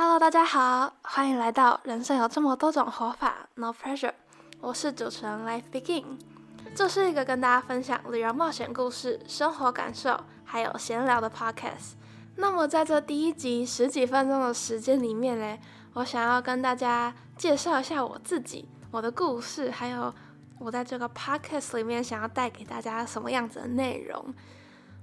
Hello，大家好，欢迎来到人生有这么多种活法，No Pressure。我是主持人 Life Begin，这是一个跟大家分享旅游冒险故事、生活感受，还有闲聊的 Podcast。那么在这第一集十几分钟的时间里面嘞，我想要跟大家介绍一下我自己、我的故事，还有我在这个 Podcast 里面想要带给大家什么样子的内容。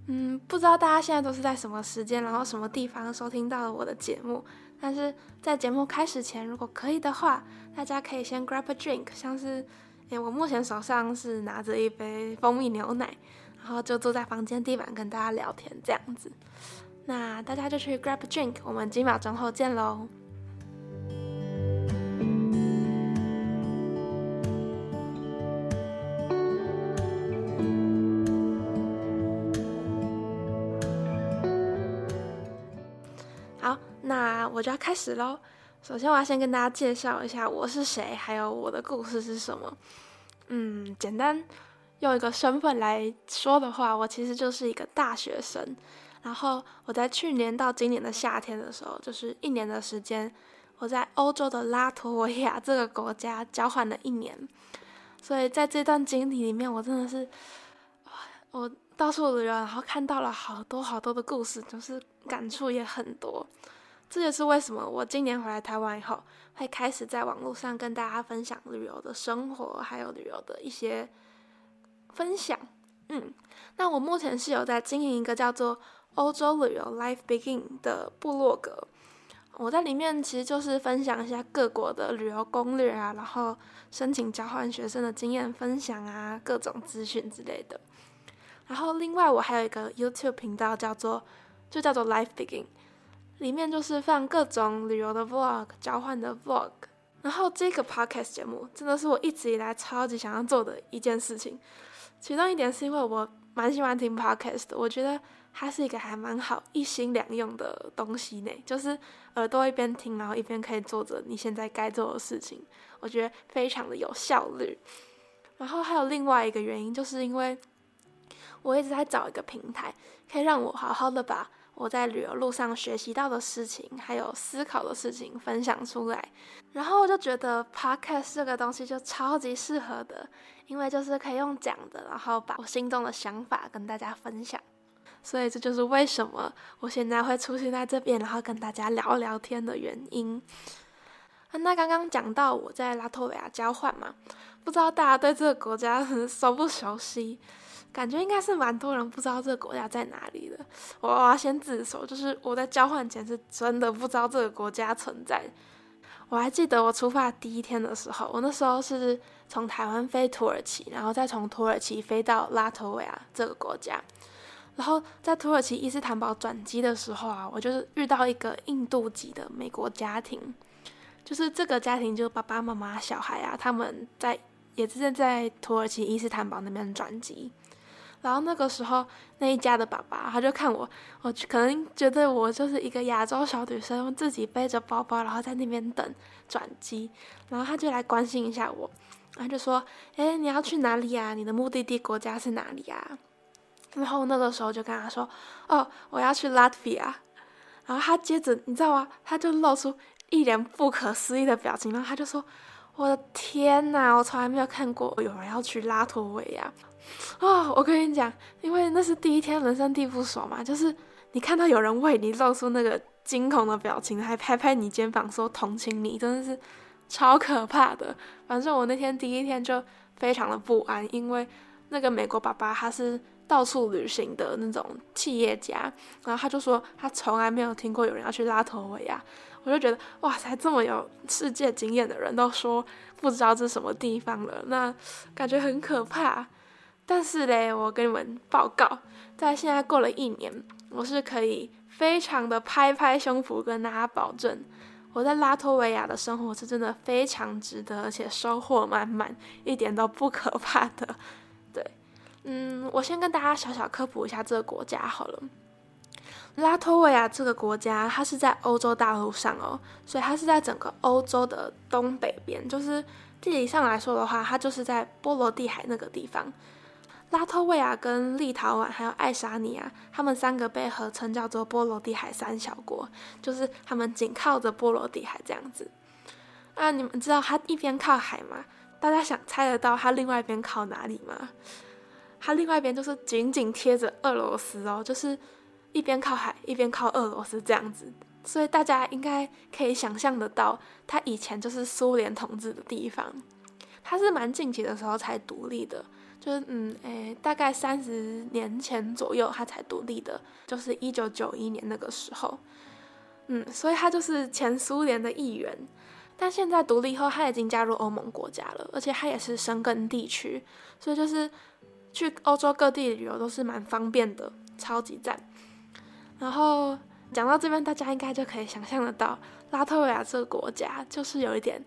嗯，不知道大家现在都是在什么时间，然后什么地方收听到了我的节目。但是在节目开始前，如果可以的话，大家可以先 grab a drink，像是，诶，我目前手上是拿着一杯蜂蜜牛奶，然后就坐在房间地板跟大家聊天这样子。那大家就去 grab a drink，我们几秒钟后见喽。我就要开始喽。首先，我要先跟大家介绍一下我是谁，还有我的故事是什么。嗯，简单用一个身份来说的话，我其实就是一个大学生。然后我在去年到今年的夏天的时候，就是一年的时间，我在欧洲的拉脱维亚这个国家交换了一年。所以在这段经历里面，我真的是，我到处旅游，然后看到了好多好多的故事，就是感触也很多。这也是为什么我今年回来台湾以后，会开始在网络上跟大家分享旅游的生活，还有旅游的一些分享。嗯，那我目前是有在经营一个叫做“欧洲旅游 Life Begin” 的部落格，我在里面其实就是分享一下各国的旅游攻略啊，然后申请交换学生的经验分享啊，各种资讯之类的。然后另外我还有一个 YouTube 频道，叫做就叫做 Life Begin。里面就是放各种旅游的 vlog、交换的 vlog，然后这个 podcast 节目真的是我一直以来超级想要做的一件事情。其中一点是因为我蛮喜欢听 podcast 的，我觉得它是一个还蛮好一心两用的东西呢，就是耳朵一边听，然后一边可以做着你现在该做的事情，我觉得非常的有效率。然后还有另外一个原因，就是因为我一直在找一个平台，可以让我好好的把。我在旅游路上学习到的事情，还有思考的事情分享出来，然后我就觉得 podcast 这个东西就超级适合的，因为就是可以用讲的，然后把我心中的想法跟大家分享，所以这就是为什么我现在会出现在这边，然后跟大家聊聊天的原因。那刚刚讲到我在拉脱维亚交换嘛，不知道大家对这个国家 熟不熟悉？感觉应该是蛮多人不知道这个国家在哪里的。我要先自首，就是我在交换前是真的不知道这个国家存在。我还记得我出发第一天的时候，我那时候是从台湾飞土耳其，然后再从土耳其飞到拉脱维亚这个国家。然后在土耳其伊斯坦堡转机的时候啊，我就是遇到一个印度籍的美国家庭，就是这个家庭就爸爸妈妈、小孩啊，他们在也是在土耳其伊斯坦堡那边转机。然后那个时候，那一家的爸爸他就看我，我可能觉得我就是一个亚洲小女生，自己背着包包，然后在那边等转机，然后他就来关心一下我，他就说：“哎，你要去哪里呀？你的目的地国家是哪里呀？”然后那个时候就跟他说：“哦，我要去拉脱维亚。”然后他接着你知道吗？他就露出一脸不可思议的表情，然后他就说：“我的天哪，我从来没有看过有人要去拉脱维亚。”啊，我跟你讲，因为那是第一天，人生地不熟嘛，就是你看到有人为你露出那个惊恐的表情，还拍拍你肩膀说同情你，真的是超可怕的。反正我那天第一天就非常的不安，因为那个美国爸爸他是到处旅行的那种企业家，然后他就说他从来没有听过有人要去拉脱维亚，我就觉得哇塞，这么有世界经验的人都说不知道这是什么地方了，那感觉很可怕。但是嘞，我跟你们报告，在现在过了一年，我是可以非常的拍拍胸脯跟大家保证，我在拉脱维亚的生活是真的非常值得，而且收获满满，一点都不可怕的。嗯，我先跟大家小小科普一下这个国家好了。拉脱维亚这个国家，它是在欧洲大陆上哦，所以它是在整个欧洲的东北边，就是地理上来说的话，它就是在波罗的海那个地方。拉脱维亚、跟立陶宛还有爱沙尼亚，他们三个被合称叫做波罗的海三小国，就是他们紧靠着波罗的海这样子。啊，你们知道它一边靠海吗？大家想猜得到它另外一边靠哪里吗？它另外一边就是紧紧贴着俄罗斯哦，就是一边靠海一边靠俄罗斯这样子。所以大家应该可以想象得到，它以前就是苏联统治的地方。它是蛮近期的时候才独立的，就是嗯诶，大概三十年前左右它才独立的，就是一九九一年那个时候。嗯，所以它就是前苏联的一员。但现在独立后，它已经加入欧盟国家了，而且它也是申根地区，所以就是去欧洲各地旅游都是蛮方便的，超级赞。然后。讲到这边，大家应该就可以想象得到，拉脱维亚这个国家就是有一点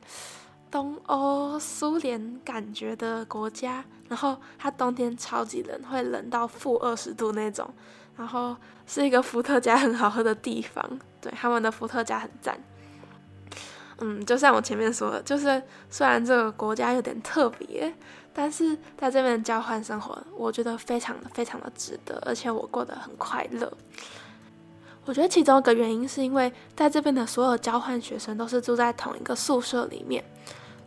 东欧苏联感觉的国家。然后它冬天超级冷，会冷到负二十度那种。然后是一个伏特加很好喝的地方，对他们的伏特加很赞。嗯，就像我前面说的，就是虽然这个国家有点特别，但是在这边交换生活，我觉得非常的非常的值得，而且我过得很快乐。我觉得其中一个原因是因为在这边的所有交换学生都是住在同一个宿舍里面，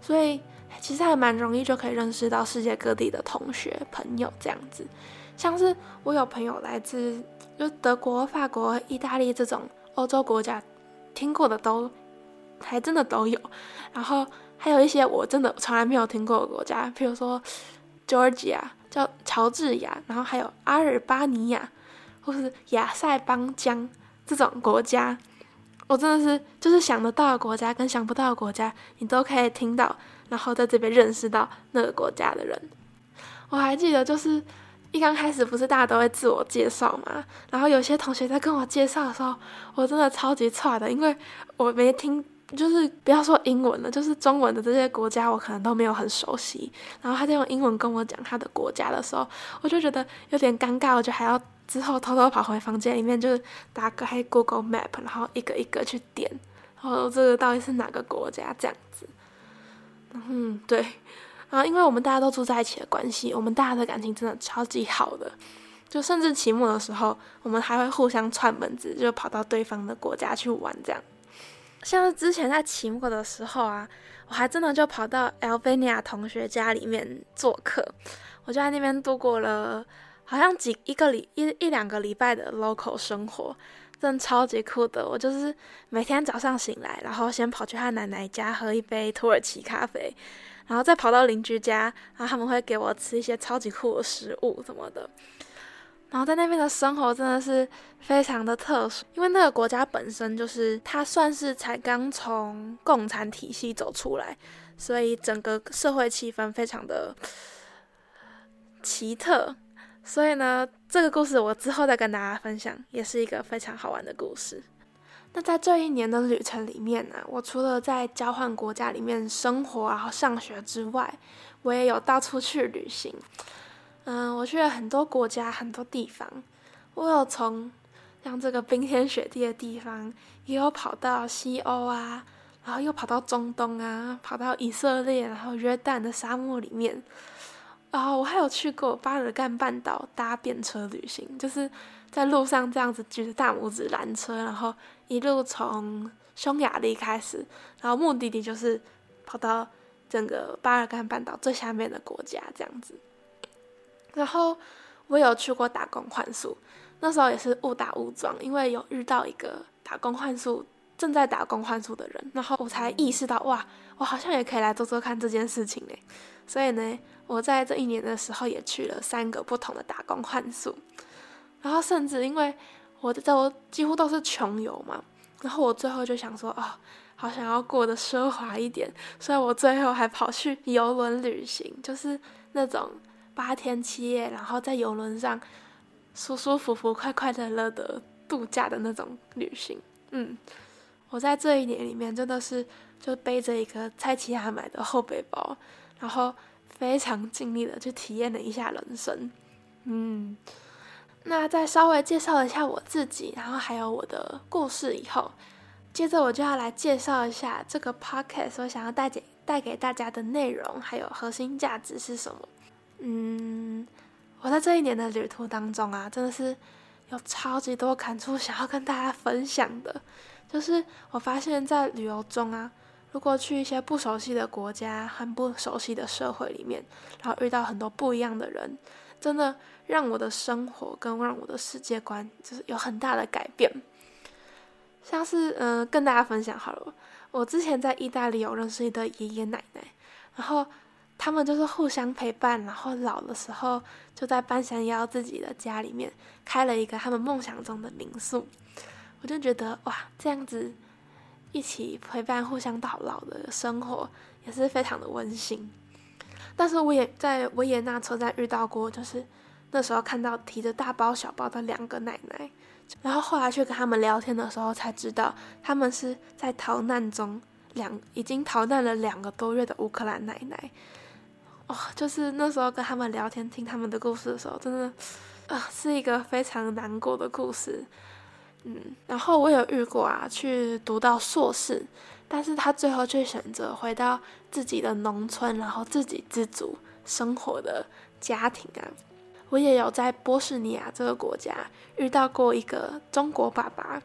所以其实还蛮容易就可以认识到世界各地的同学朋友这样子。像是我有朋友来自就德国、法国、意大利这种欧洲国家，听过的都还真的都有。然后还有一些我真的从来没有听过的国家，比如说 Georgia 叫乔治亚，然后还有阿尔巴尼亚或是亚塞邦疆。这种国家，我真的是就是想得到的国家跟想不到的国家，你都可以听到，然后在这边认识到那个国家的人。我还记得，就是一刚开始不是大家都会自我介绍嘛，然后有些同学在跟我介绍的时候，我真的超级差的，因为我没听，就是不要说英文了，就是中文的这些国家我可能都没有很熟悉，然后他在用英文跟我讲他的国家的时候，我就觉得有点尴尬，我就还要。之后偷偷跑回房间里面，就是打开 Google Map，然后一个一个去点，然后这个到底是哪个国家这样子。嗯，对。然后因为我们大家都住在一起的关系，我们大家的感情真的超级好的。就甚至期末的时候，我们还会互相串门子，就跑到对方的国家去玩这样。像是之前在期末的时候啊，我还真的就跑到 Albania 同学家里面做客，我就在那边度过了。好像几一个礼一一两个礼拜的 local 生活，真的超级酷的。我就是每天早上醒来，然后先跑去他奶奶家喝一杯土耳其咖啡，然后再跑到邻居家，然后他们会给我吃一些超级酷的食物什么的。然后在那边的生活真的是非常的特殊，因为那个国家本身就是它算是才刚从共产体系走出来，所以整个社会气氛非常的奇特。所以呢，这个故事我之后再跟大家分享，也是一个非常好玩的故事。那在这一年的旅程里面呢，我除了在交换国家里面生活然后上学之外，我也有到处去旅行。嗯，我去了很多国家，很多地方。我有从像这个冰天雪地的地方，也有跑到西欧啊，然后又跑到中东啊，跑到以色列，然后约旦的沙漠里面。然后我还有去过巴尔干半岛搭便车旅行，就是在路上这样子举着大拇指拦车，然后一路从匈牙利开始，然后目的地就是跑到整个巴尔干半岛最下面的国家这样子。然后我有去过打工换宿，那时候也是误打误撞，因为有遇到一个打工换宿正在打工换宿的人，然后我才意识到哇，我好像也可以来做做看这件事情嘞。所以呢。我在这一年的时候也去了三个不同的打工换宿，然后甚至因为我的都几乎都是穷游嘛，然后我最后就想说，哦，好想要过得奢华一点，所以我最后还跑去游轮旅行，就是那种八天七夜，然后在游轮上舒舒服服、快快乐乐的度假的那种旅行。嗯，我在这一年里面真的是就背着一个蔡奇亚买的后背包，然后。非常尽力的去体验了一下人生，嗯，那再稍微介绍一下我自己，然后还有我的故事以后，接着我就要来介绍一下这个 podcast 我想要带给带给大家的内容，还有核心价值是什么。嗯，我在这一年的旅途当中啊，真的是有超级多感触想要跟大家分享的。就是我发现，在旅游中啊，如果去一些不熟悉的国家和不熟悉的社会里面，然后遇到很多不一样的人，真的让我的生活跟让我的世界观就是有很大的改变。像是嗯，跟大家分享好了，我之前在意大利有认识一对爷爷奶奶，然后他们就是互相陪伴，然后老的时候就在半山腰自己的家里面开了一个他们梦想中的民宿。我就觉得哇，这样子一起陪伴、互相到老的生活也是非常的温馨。但是我也在维也纳车站遇到过，就是那时候看到提着大包小包的两个奶奶，然后后来去跟他们聊天的时候才知道，他们是在逃难中两已经逃难了两个多月的乌克兰奶奶。哦，就是那时候跟他们聊天、听他们的故事的时候，真的啊，是一个非常难过的故事。嗯，然后我有遇过啊，去读到硕士，但是他最后却选择回到自己的农村，然后自给自足生活的家庭啊。我也有在波士尼亚这个国家遇到过一个中国爸爸，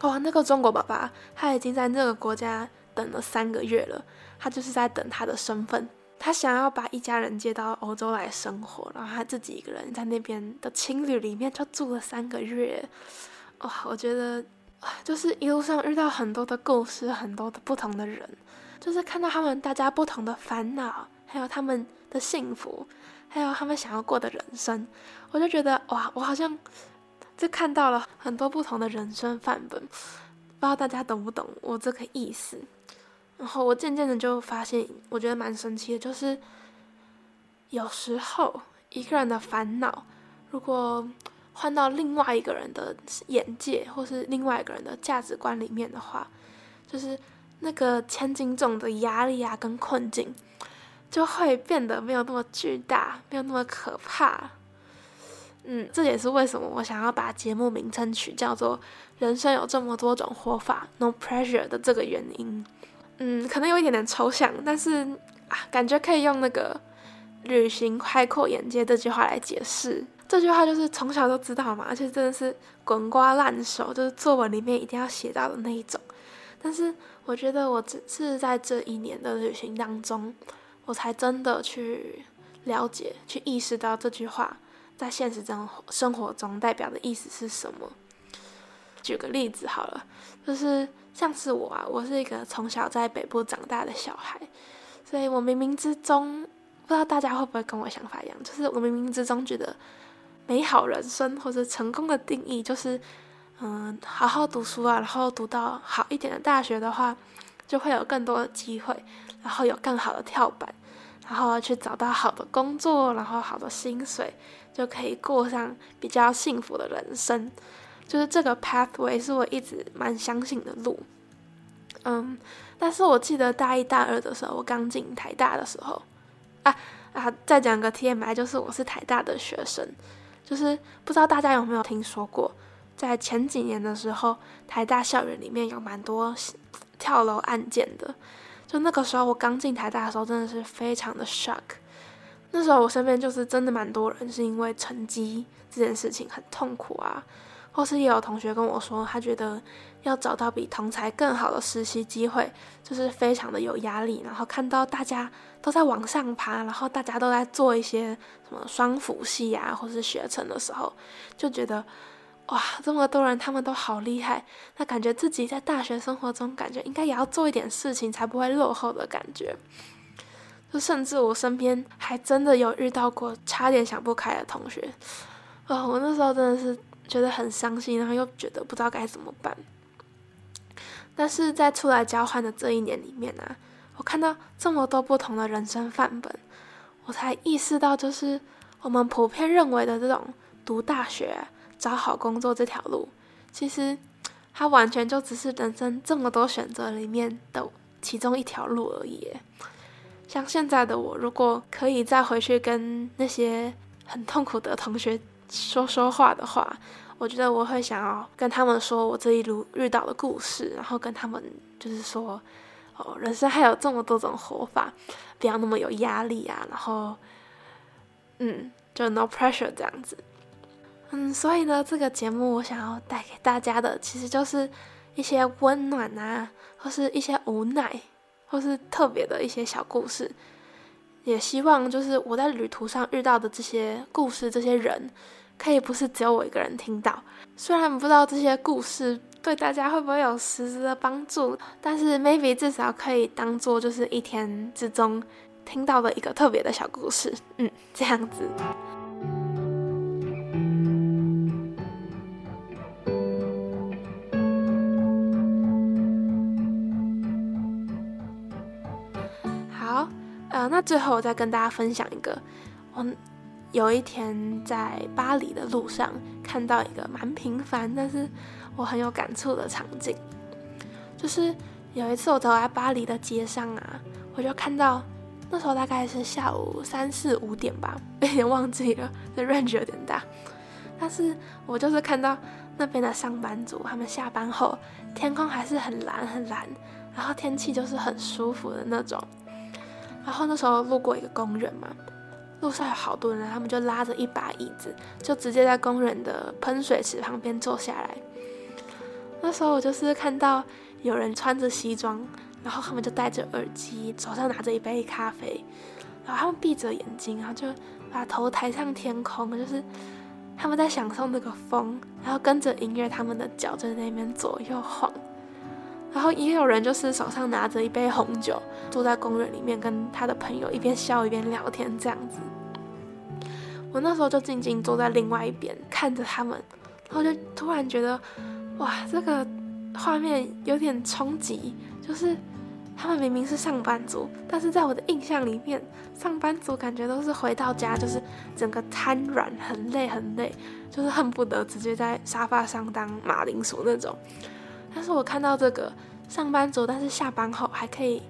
哇，那个中国爸爸他已经在那个国家等了三个月了，他就是在等他的身份，他想要把一家人接到欧洲来生活，然后他自己一个人在那边的青旅里面就住了三个月。哇，我觉得，就是一路上遇到很多的故事，很多的不同的人，就是看到他们大家不同的烦恼，还有他们的幸福，还有他们想要过的人生，我就觉得哇，我好像就看到了很多不同的人生范本，不知道大家懂不懂我这个意思。然后我渐渐的就发现，我觉得蛮神奇的，就是有时候一个人的烦恼，如果。换到另外一个人的眼界，或是另外一个人的价值观里面的话，就是那个千斤重的压力啊，跟困境，就会变得没有那么巨大，没有那么可怕。嗯，这也是为什么我想要把节目名称取叫做“人生有这么多种活法，No Pressure” 的这个原因。嗯，可能有一点点抽象，但是啊，感觉可以用那个“旅行开阔眼界”这句话来解释。这句话就是从小都知道嘛，而且真的是滚瓜烂熟，就是作文里面一定要写到的那一种。但是我觉得我只是在这一年的旅行当中，我才真的去了解、去意识到这句话在现实中生活中代表的意思是什么。举个例子好了，就是像是我啊，我是一个从小在北部长大的小孩，所以我冥冥之中不知道大家会不会跟我想法一样，就是我冥冥之中觉得。美好人生或者成功的定义就是，嗯，好好读书啊，然后读到好一点的大学的话，就会有更多的机会，然后有更好的跳板，然后去找到好的工作，然后好的薪水，就可以过上比较幸福的人生。就是这个 pathway 是我一直蛮相信的路。嗯，但是我记得大一大二的时候，我刚进台大的时候，啊啊，再讲个 TMI，就是我是台大的学生。就是不知道大家有没有听说过，在前几年的时候，台大校园里面有蛮多跳楼案件的。就那个时候我刚进台大的时候，真的是非常的 shock。那时候我身边就是真的蛮多人是因为成绩这件事情很痛苦啊，或是也有同学跟我说，他觉得要找到比同才更好的实习机会，就是非常的有压力。然后看到大家。都在往上爬，然后大家都在做一些什么双辅系啊，或是学成的时候，就觉得哇，这么多人他们都好厉害，那感觉自己在大学生活中，感觉应该也要做一点事情，才不会落后的感觉。就甚至我身边还真的有遇到过差点想不开的同学，啊，我那时候真的是觉得很伤心，然后又觉得不知道该怎么办。但是在出来交换的这一年里面呢。我看到这么多不同的人生范本，我才意识到，就是我们普遍认为的这种读大学、找好工作这条路，其实它完全就只是人生这么多选择里面的其中一条路而已。像现在的我，如果可以再回去跟那些很痛苦的同学说说话的话，我觉得我会想要跟他们说我这一路遇到的故事，然后跟他们就是说。哦，人生还有这么多种活法，不要那么有压力啊！然后，嗯，就 no pressure 这样子。嗯，所以呢，这个节目我想要带给大家的，其实就是一些温暖啊，或是一些无奈，或是特别的一些小故事。也希望就是我在旅途上遇到的这些故事，这些人，可以不是只有我一个人听到。虽然不知道这些故事对大家会不会有实质的帮助，但是 maybe 至少可以当做就是一天之中听到的一个特别的小故事。嗯，这样子。好，呃那最后我再跟大家分享一个，我有一天在巴黎的路上看到一个蛮平凡，但是我很有感触的场景，就是有一次我走在巴黎的街上啊，我就看到那时候大概是下午三四五点吧，有点忘记了，这 range 有点大，但是我就是看到那边的上班族，他们下班后天空还是很蓝很蓝，然后天气就是很舒服的那种。然后那时候路过一个公园嘛，路上有好多人，他们就拉着一把椅子，就直接在公园的喷水池旁边坐下来。那时候我就是看到有人穿着西装，然后他们就戴着耳机，手上拿着一杯咖啡，然后他们闭着眼睛，然后就把头抬向天空，就是他们在享受那个风，然后跟着音乐，他们的脚在那边左右晃。然后也有人就是手上拿着一杯红酒，坐在公园里面跟他的朋友一边笑一边聊天这样子。我那时候就静静坐在另外一边看着他们，然后就突然觉得，哇，这个画面有点冲击。就是他们明明是上班族，但是在我的印象里面，上班族感觉都是回到家就是整个瘫软，很累很累，就是恨不得直接在沙发上当马铃薯那种。但是我看到这个上班族，但是下班后还可以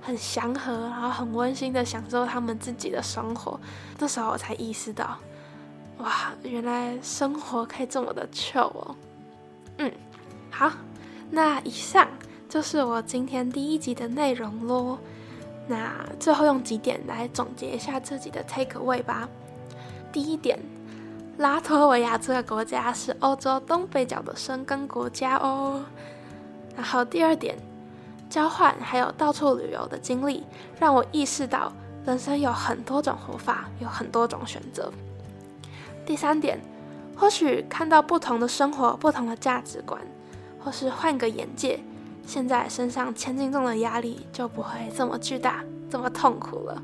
很祥和，然后很温馨的享受他们自己的生活。这时候我才意识到，哇，原来生活可以这么的 chill 哦。嗯，好，那以上就是我今天第一集的内容喽。那最后用几点来总结一下自己的 take away 吧。第一点，拉脱维亚这个国家是欧洲东北角的生根国家哦。然后第二点，交换还有到处旅游的经历，让我意识到人生有很多种活法，有很多种选择。第三点，或许看到不同的生活、不同的价值观，或是换个眼界，现在身上千斤重的压力就不会这么巨大、这么痛苦了。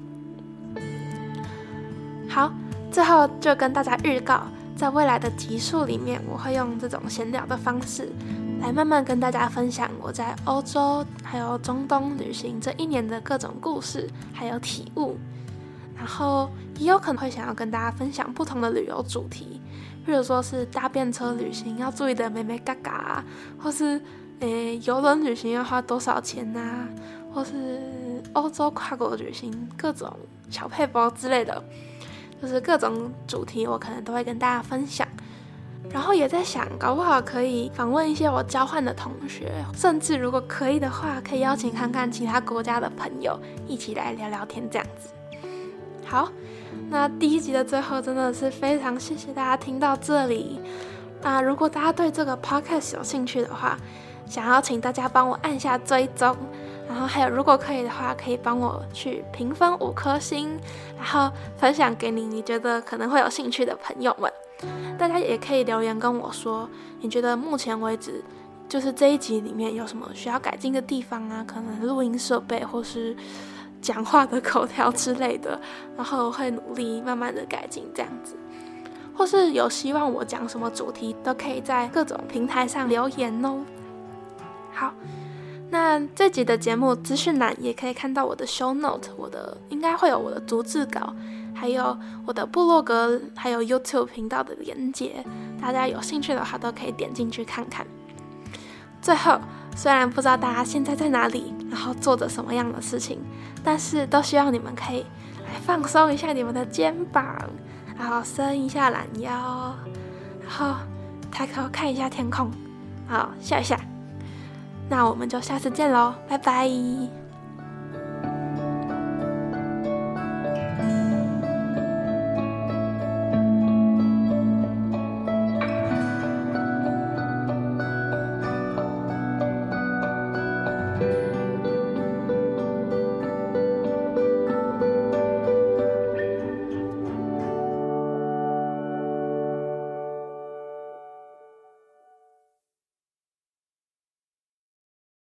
好，最后就跟大家预告，在未来的集数里面，我会用这种闲聊的方式。来慢慢跟大家分享我在欧洲还有中东旅行这一年的各种故事，还有体悟。然后也有可能会想要跟大家分享不同的旅游主题，比如说是搭便车旅行要注意的美美嘎嘎，或是诶游轮旅行要花多少钱呐，或是欧洲跨国旅行各种小配包之类的，就是各种主题我可能都会跟大家分享。然后也在想，搞不好可以访问一些我交换的同学，甚至如果可以的话，可以邀请看看其他国家的朋友一起来聊聊天，这样子。好，那第一集的最后真的是非常谢谢大家听到这里。那如果大家对这个 podcast 有兴趣的话，想要请大家帮我按下追踪，然后还有如果可以的话，可以帮我去评分五颗星，然后分享给你你觉得可能会有兴趣的朋友们。大家也可以留言跟我说，你觉得目前为止，就是这一集里面有什么需要改进的地方啊？可能录音设备或是讲话的口条之类的，然后会努力慢慢的改进这样子。或是有希望我讲什么主题，都可以在各种平台上留言哦。好，那这集的节目资讯栏也可以看到我的 show note，我的应该会有我的逐字稿。还有我的部落格，还有 YouTube 频道的连接，大家有兴趣的话都可以点进去看看。最后，虽然不知道大家现在在哪里，然后做着什么样的事情，但是都希望你们可以来放松一下你们的肩膀，然后伸一下懒腰，然后抬头看一下天空，好笑一下。那我们就下次见喽，拜拜。